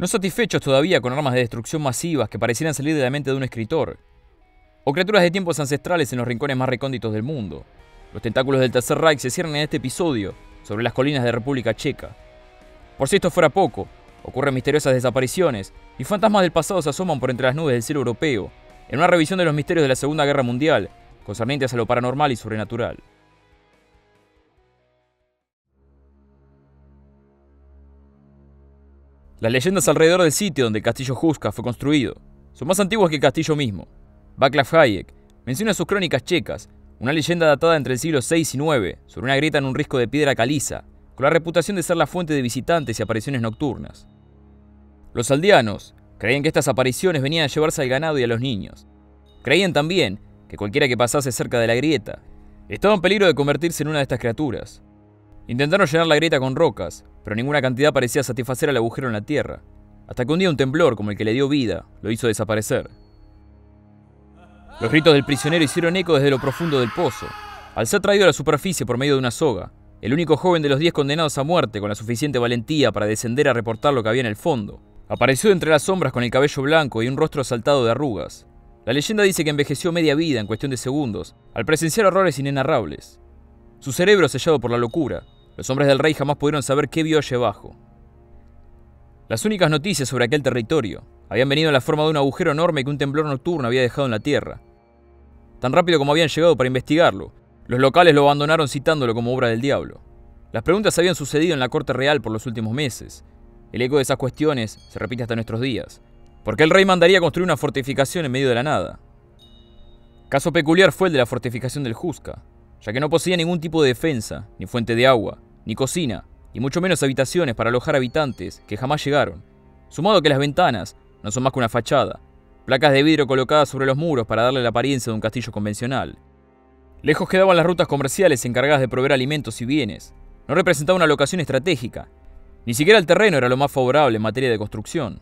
No satisfechos todavía con armas de destrucción masivas que parecieran salir de la mente de un escritor, o criaturas de tiempos ancestrales en los rincones más recónditos del mundo, los tentáculos del Tercer Reich se cierran en este episodio sobre las colinas de República Checa. Por si esto fuera poco, ocurren misteriosas desapariciones y fantasmas del pasado se asoman por entre las nubes del cielo europeo, en una revisión de los misterios de la Segunda Guerra Mundial, concernientes a lo paranormal y sobrenatural. Las leyendas alrededor del sitio donde el castillo Huska fue construido son más antiguas que el castillo mismo. Václav Hayek menciona sus crónicas checas una leyenda datada entre el siglo VI y IX sobre una grieta en un risco de piedra caliza, con la reputación de ser la fuente de visitantes y apariciones nocturnas. Los aldeanos creían que estas apariciones venían a llevarse al ganado y a los niños. Creían también que cualquiera que pasase cerca de la grieta estaba en peligro de convertirse en una de estas criaturas. Intentaron llenar la grieta con rocas, pero ninguna cantidad parecía satisfacer al agujero en la tierra, hasta que un día un temblor como el que le dio vida lo hizo desaparecer. Los gritos del prisionero hicieron eco desde lo profundo del pozo. Al ser traído a la superficie por medio de una soga, el único joven de los diez condenados a muerte con la suficiente valentía para descender a reportar lo que había en el fondo, apareció entre las sombras con el cabello blanco y un rostro saltado de arrugas. La leyenda dice que envejeció media vida en cuestión de segundos, al presenciar horrores inenarrables. Su cerebro sellado por la locura, los hombres del rey jamás pudieron saber qué vio allí abajo. Las únicas noticias sobre aquel territorio habían venido en la forma de un agujero enorme que un temblor nocturno había dejado en la tierra, tan rápido como habían llegado para investigarlo. Los locales lo abandonaron citándolo como obra del diablo. Las preguntas habían sucedido en la corte real por los últimos meses. El eco de esas cuestiones se repite hasta nuestros días. ¿Por qué el rey mandaría construir una fortificación en medio de la nada? Caso peculiar fue el de la fortificación del Jusca, ya que no poseía ningún tipo de defensa, ni fuente de agua, ni cocina, y mucho menos habitaciones para alojar habitantes que jamás llegaron, sumado que las ventanas no son más que una fachada, placas de vidrio colocadas sobre los muros para darle la apariencia de un castillo convencional. Lejos quedaban las rutas comerciales encargadas de proveer alimentos y bienes. No representaba una locación estratégica. Ni siquiera el terreno era lo más favorable en materia de construcción.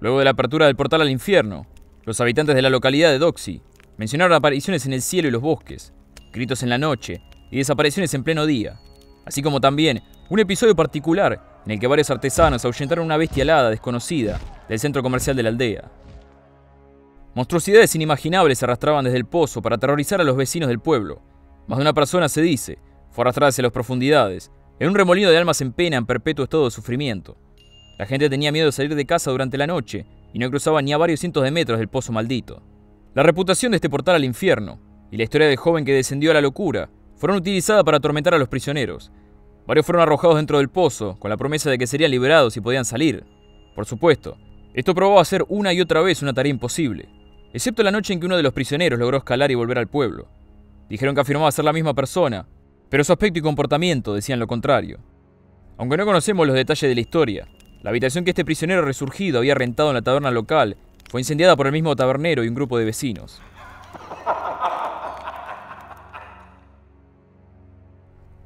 Luego de la apertura del portal al infierno, los habitantes de la localidad de Doxy mencionaron apariciones en el cielo y los bosques, gritos en la noche y desapariciones en pleno día, así como también un episodio particular en el que varios artesanos ahuyentaron una bestia alada desconocida del centro comercial de la aldea. Monstruosidades inimaginables se arrastraban desde el pozo para aterrorizar a los vecinos del pueblo. Más de una persona, se dice, fue arrastrada hacia las profundidades, en un remolino de almas en pena en perpetuo estado de sufrimiento. La gente tenía miedo de salir de casa durante la noche y no cruzaba ni a varios cientos de metros del pozo maldito. La reputación de este portal al infierno y la historia del joven que descendió a la locura fueron utilizadas para atormentar a los prisioneros, Varios fueron arrojados dentro del pozo, con la promesa de que serían liberados y podían salir. Por supuesto, esto probó hacer una y otra vez una tarea imposible, excepto la noche en que uno de los prisioneros logró escalar y volver al pueblo. Dijeron que afirmaba ser la misma persona, pero su aspecto y comportamiento decían lo contrario. Aunque no conocemos los detalles de la historia, la habitación que este prisionero resurgido había rentado en la taberna local fue incendiada por el mismo tabernero y un grupo de vecinos.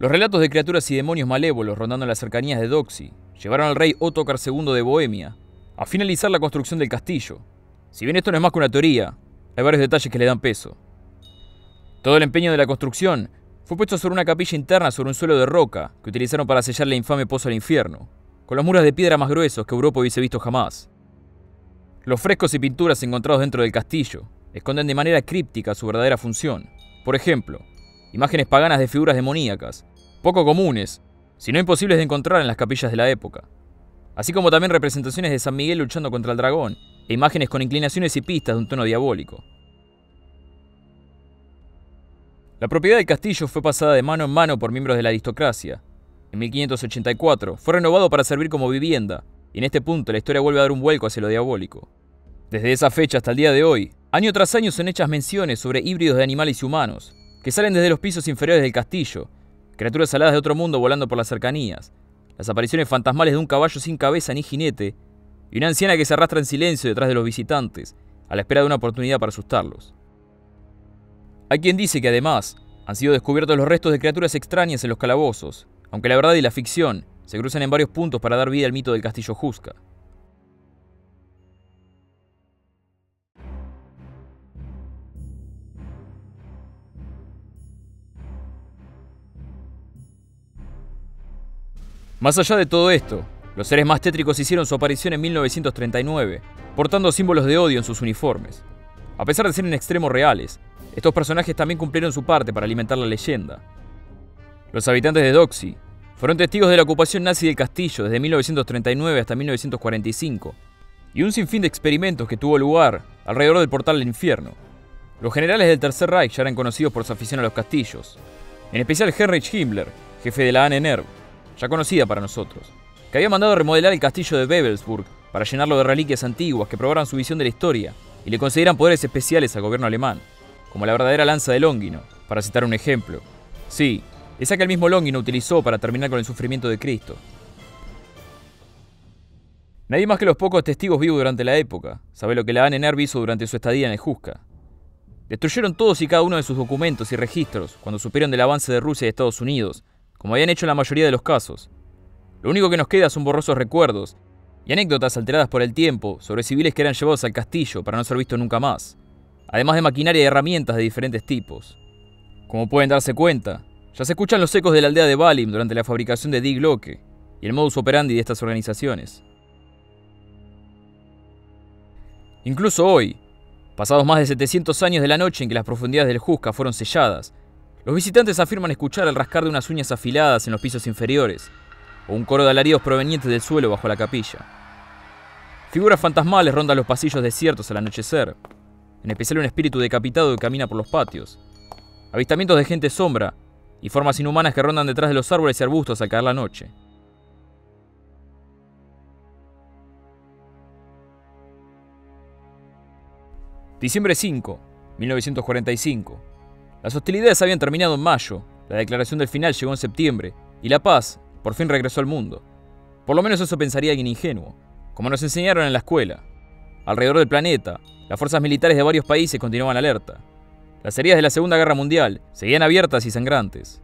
Los relatos de criaturas y demonios malévolos rondando las cercanías de Doxy llevaron al rey Ottokar II de Bohemia a finalizar la construcción del castillo. Si bien esto no es más que una teoría, hay varios detalles que le dan peso. Todo el empeño de la construcción fue puesto sobre una capilla interna sobre un suelo de roca que utilizaron para sellar la infame pozo al infierno, con los muros de piedra más gruesos que Europa hubiese visto jamás. Los frescos y pinturas encontrados dentro del castillo esconden de manera críptica su verdadera función. Por ejemplo, imágenes paganas de figuras demoníacas, poco comunes, sino imposibles de encontrar en las capillas de la época, así como también representaciones de San Miguel luchando contra el dragón, e imágenes con inclinaciones y pistas de un tono diabólico. La propiedad del castillo fue pasada de mano en mano por miembros de la aristocracia. En 1584 fue renovado para servir como vivienda, y en este punto la historia vuelve a dar un vuelco hacia lo diabólico. Desde esa fecha hasta el día de hoy, año tras año son hechas menciones sobre híbridos de animales y humanos, que salen desde los pisos inferiores del castillo, criaturas aladas de otro mundo volando por las cercanías, las apariciones fantasmales de un caballo sin cabeza ni jinete, y una anciana que se arrastra en silencio detrás de los visitantes, a la espera de una oportunidad para asustarlos. Hay quien dice que además han sido descubiertos los restos de criaturas extrañas en los calabozos, aunque la verdad y la ficción se cruzan en varios puntos para dar vida al mito del castillo Jusca. Más allá de todo esto, Los seres más tétricos hicieron su aparición en 1939, portando símbolos de odio en sus uniformes. A pesar de ser en extremo reales, estos personajes también cumplieron su parte para alimentar la leyenda. Los habitantes de Doxy fueron testigos de la ocupación nazi del castillo desde 1939 hasta 1945, y un sinfín de experimentos que tuvo lugar alrededor del portal del infierno. Los generales del Tercer Reich ya eran conocidos por su afición a los castillos, en especial Heinrich Himmler, jefe de la ANNR, ya conocida para nosotros, que había mandado remodelar el castillo de Bebelsburg para llenarlo de reliquias antiguas que probaran su visión de la historia y le concedieran poderes especiales al gobierno alemán, como la verdadera lanza de Longino, para citar un ejemplo. Sí, esa que el mismo Longino utilizó para terminar con el sufrimiento de Cristo. Nadie más que los pocos testigos vivos durante la época sabe lo que la ANNR hizo durante su estadía en el Juska. Destruyeron todos y cada uno de sus documentos y registros cuando supieron del avance de Rusia y Estados Unidos, como habían hecho en la mayoría de los casos. Lo único que nos queda son borrosos recuerdos y anécdotas alteradas por el tiempo sobre civiles que eran llevados al castillo para no ser vistos nunca más, además de maquinaria y herramientas de diferentes tipos. Como pueden darse cuenta, ya se escuchan los ecos de la aldea de Balim durante la fabricación de Dig Loke y el modus operandi de estas organizaciones. Incluso hoy, pasados más de 700 años de la noche en que las profundidades del Juska fueron selladas, los visitantes afirman escuchar el rascar de unas uñas afiladas en los pisos inferiores, o un coro de alaridos provenientes del suelo bajo la capilla. Figuras fantasmales rondan los pasillos desiertos al anochecer, en especial un espíritu decapitado que camina por los patios. Avistamientos de gente sombra y formas inhumanas que rondan detrás de los árboles y arbustos al caer la noche. Diciembre 5, 1945. Las hostilidades habían terminado en mayo, la declaración del final llegó en septiembre, y la paz por fin regresó al mundo. Por lo menos eso pensaría alguien ingenuo, como nos enseñaron en la escuela. Alrededor del planeta, las fuerzas militares de varios países continuaban alerta. Las heridas de la Segunda Guerra Mundial seguían abiertas y sangrantes.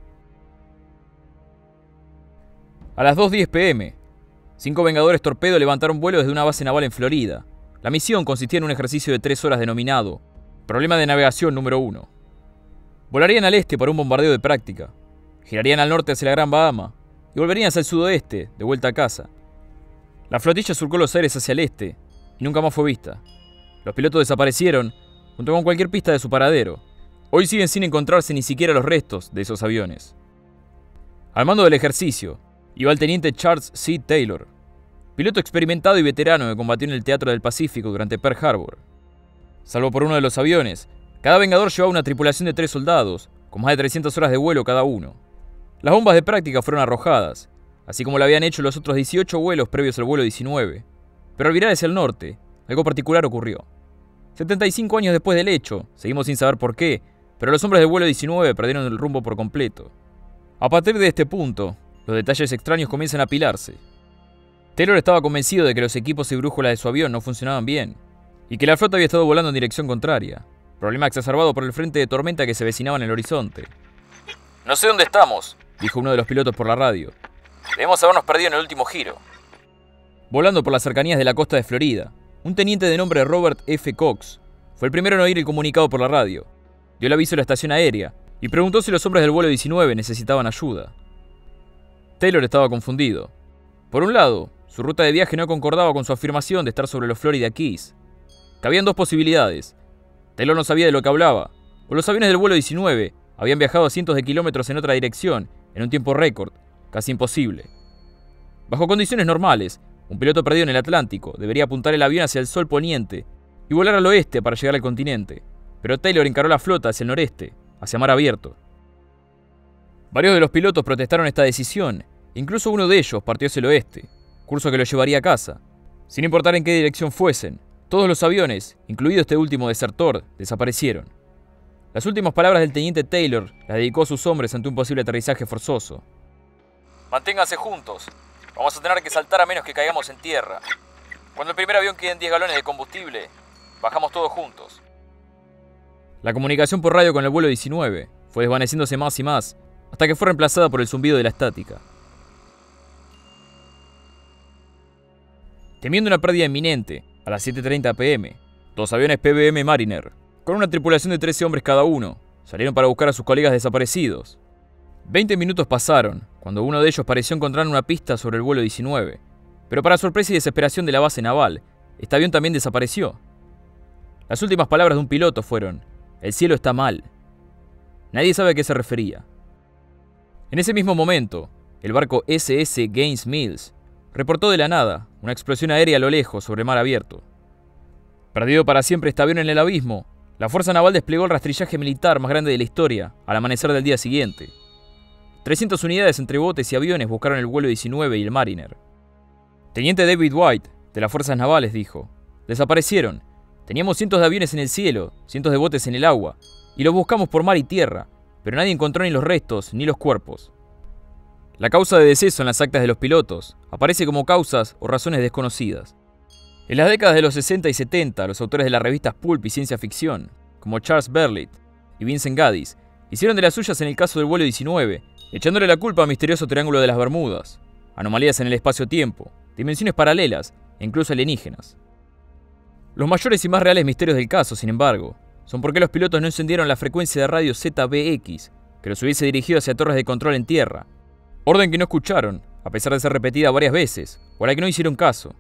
A las 2.10 pm, cinco Vengadores Torpedo levantaron vuelo desde una base naval en Florida, la misión consistía en un ejercicio de tres horas denominado Problema de Navegación número 1. Volarían al este para un bombardeo de práctica, girarían al norte hacia la Gran Bahama y volverían hacia el sudoeste, de vuelta a casa. La flotilla surcó los aires hacia el este y nunca más fue vista. Los pilotos desaparecieron junto con cualquier pista de su paradero. Hoy siguen sin encontrarse ni siquiera los restos de esos aviones. Al mando del ejercicio iba el teniente Charles C. Taylor, piloto experimentado y veterano que combatió en el Teatro del Pacífico durante Pearl Harbor. Salvo por uno de los aviones, cada Vengador llevaba una tripulación de tres soldados, con más de 300 horas de vuelo cada uno. Las bombas de práctica fueron arrojadas, así como lo habían hecho los otros 18 vuelos previos al vuelo 19. Pero al virar hacia el norte, algo particular ocurrió. 75 años después del hecho, seguimos sin saber por qué, pero los hombres del vuelo 19 perdieron el rumbo por completo. A partir de este punto, los detalles extraños comienzan a apilarse. Taylor estaba convencido de que los equipos y brújulas de su avión no funcionaban bien, y que la flota había estado volando en dirección contraria, problema exacerbado por el frente de tormenta que se vecinaba en el horizonte. No sé dónde estamos, dijo uno de los pilotos por la radio. Debemos habernos perdido en el último giro. Volando por las cercanías de la costa de Florida, un teniente de nombre Robert F. Cox fue el primero en oír el comunicado por la radio. Dio el aviso a la estación aérea y preguntó si los hombres del vuelo 19 necesitaban ayuda. Taylor estaba confundido. Por un lado, su ruta de viaje no concordaba con su afirmación de estar sobre los Florida Keys. Cabían dos posibilidades. Taylor no sabía de lo que hablaba, o los aviones del vuelo 19 habían viajado cientos de kilómetros en otra dirección, en un tiempo récord, casi imposible. Bajo condiciones normales, un piloto perdido en el Atlántico debería apuntar el avión hacia el sol poniente y volar al oeste para llegar al continente, pero Taylor encaró la flota hacia el noreste, hacia mar abierto. Varios de los pilotos protestaron esta decisión, incluso uno de ellos partió hacia el oeste, curso que lo llevaría a casa. Sin importar en qué dirección fuesen, todos los aviones, incluido este último desertor, desaparecieron. Las últimas palabras del teniente Taylor las dedicó a sus hombres ante un posible aterrizaje forzoso. Manténganse juntos. Vamos a tener que saltar a menos que caigamos en tierra. Cuando el primer avión quede en 10 galones de combustible, bajamos todos juntos. La comunicación por radio con el vuelo 19 fue desvaneciéndose más y más hasta que fue reemplazada por el zumbido de la estática. Temiendo una pérdida inminente, a las 7.30 pm, dos aviones PBM Mariner, con una tripulación de 13 hombres cada uno, salieron para buscar a sus colegas desaparecidos. Veinte minutos pasaron, cuando uno de ellos pareció encontrar una pista sobre el vuelo 19, Pero para sorpresa y desesperación de la base naval, este avión también desapareció. Las últimas palabras de un piloto fueron, el cielo está mal. Nadie sabe a qué se refería. En ese mismo momento, el barco SS Gaines Mills reportó de la nada una explosión aérea a lo lejos sobre mar abierto. Perdido para siempre este avión en el abismo, la Fuerza Naval desplegó el rastrillaje militar más grande de la historia al amanecer del día siguiente. 300 unidades entre botes y aviones buscaron el vuelo 19 y el Mariner. Teniente David White, de las Fuerzas Navales, dijo, desaparecieron. Teníamos cientos de aviones en el cielo, cientos de botes en el agua, y los buscamos por mar y tierra, pero nadie encontró ni los restos ni los cuerpos. La causa de deceso en las actas de los pilotos aparece como causas o razones desconocidas. En las décadas de los 60 y 70, los autores de las revistas Pulp y Ciencia Ficción, como Charles Berlitt y Vincent Gaddis, hicieron de las suyas en el caso del vuelo 19, echándole la culpa al misterioso Triángulo de las Bermudas, anomalías en el espacio-tiempo, dimensiones paralelas e incluso alienígenas. Los mayores y más reales misterios del caso, sin embargo, son por qué los pilotos no encendieron la frecuencia de radio ZBX, que los hubiese dirigido hacia torres de control en tierra. Orden que no escucharon, a pesar de ser repetida varias veces, o a la que no hicieron caso.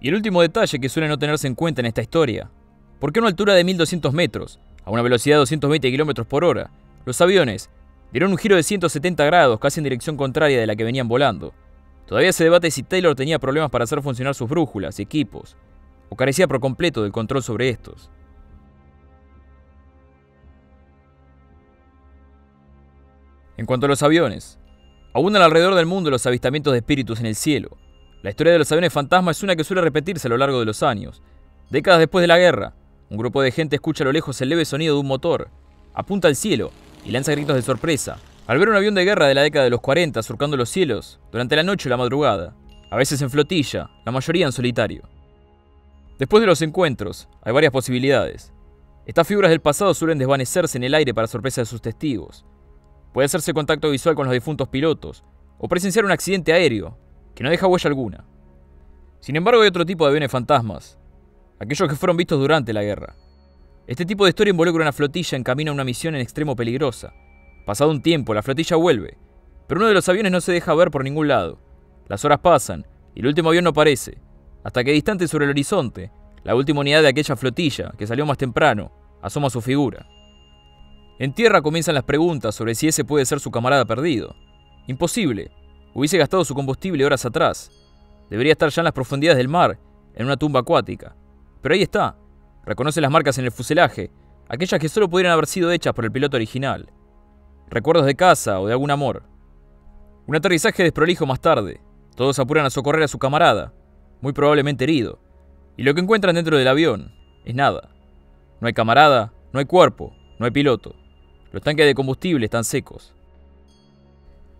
Y el último detalle que suele no tenerse en cuenta en esta historia, ¿por qué a una altura de 1200 metros, a una velocidad de 220 km por hora, los aviones dieron un giro de 170 grados casi en dirección contraria de la que venían volando? Todavía se debate si Taylor tenía problemas para hacer funcionar sus brújulas y equipos, o carecía por completo del control sobre estos. En cuanto a los aviones, abundan alrededor del mundo los avistamientos de espíritus en el cielo. La historia de los aviones fantasma es una que suele repetirse a lo largo de los años. Décadas después de la guerra, un grupo de gente escucha a lo lejos el leve sonido de un motor, apunta al cielo y lanza gritos de sorpresa al ver un avión de guerra de la década de los 40 surcando los cielos durante la noche o la madrugada, a veces en flotilla, la mayoría en solitario. Después de los encuentros, hay varias posibilidades. Estas figuras del pasado suelen desvanecerse en el aire para sorpresa de sus testigos. Puede hacerse contacto visual con los difuntos pilotos, o presenciar un accidente aéreo, que no deja huella alguna. Sin embargo, hay otro tipo de aviones fantasmas, aquellos que fueron vistos durante la guerra. Este tipo de historia involucra una flotilla en camino a una misión en extremo peligrosa. Pasado un tiempo, la flotilla vuelve, pero uno de los aviones no se deja ver por ningún lado. Las horas pasan y el último avión no aparece, hasta que distante sobre el horizonte, la última unidad de aquella flotilla, que salió más temprano, asoma su figura. En tierra comienzan las preguntas sobre si ese puede ser su camarada perdido. Imposible. Hubiese gastado su combustible horas atrás. Debería estar ya en las profundidades del mar, en una tumba acuática. Pero ahí está. Reconoce las marcas en el fuselaje, aquellas que solo pudieran haber sido hechas por el piloto original. Recuerdos de casa o de algún amor. Un aterrizaje desprolijo más tarde. Todos apuran a socorrer a su camarada, muy probablemente herido. Y lo que encuentran dentro del avión es nada. No hay camarada, no hay cuerpo, no hay piloto. Los tanques de combustible están secos.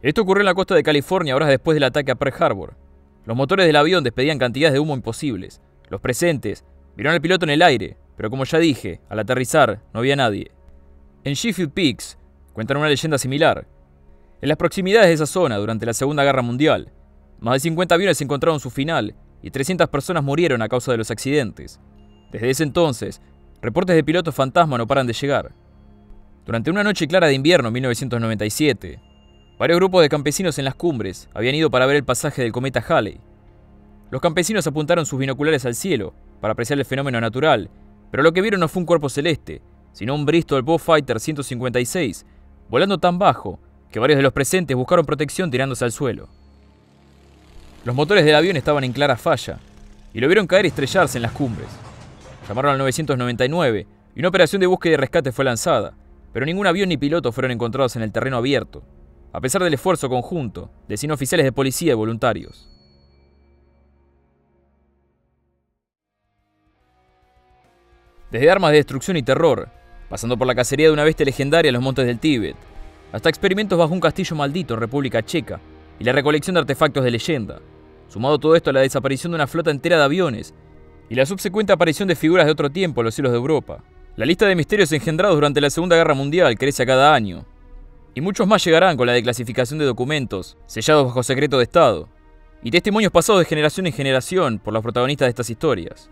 Esto ocurrió en la costa de California horas después del ataque a Pearl Harbor. Los motores del avión despedían cantidades de humo imposibles. Los presentes vieron al piloto en el aire, pero como ya dije, al aterrizar no había nadie. En Sheffield Peaks cuentan una leyenda similar. En las proximidades de esa zona, durante la Segunda Guerra Mundial, más de 50 aviones encontraron su final y 300 personas murieron a causa de los accidentes. Desde ese entonces, reportes de pilotos fantasma no paran de llegar. Durante una noche clara de invierno en 1997, varios grupos de campesinos en las cumbres habían ido para ver el pasaje del cometa Halley. Los campesinos apuntaron sus binoculares al cielo para apreciar el fenómeno natural, pero lo que vieron no fue un cuerpo celeste, sino un Bristol Fighter 156, volando tan bajo que varios de los presentes buscaron protección tirándose al suelo. Los motores del avión estaban en clara falla y lo vieron caer y estrellarse en las cumbres. Llamaron al 999 y una operación de búsqueda y rescate fue lanzada, pero ningún avión ni piloto fueron encontrados en el terreno abierto, a pesar del esfuerzo conjunto de 100 oficiales de policía y voluntarios. Desde armas de destrucción y terror, pasando por la cacería de una bestia legendaria en los montes del Tíbet, hasta experimentos bajo un castillo maldito en República Checa y la recolección de artefactos de leyenda, Sumado todo esto a la desaparición de una flota entera de aviones y la subsecuente aparición de figuras de otro tiempo en los cielos de Europa. La lista de misterios engendrados durante la Segunda Guerra Mundial crece a cada año, y muchos más llegarán con la declasificación de documentos sellados bajo secreto de Estado, y testimonios pasados de generación en generación por los protagonistas de estas historias.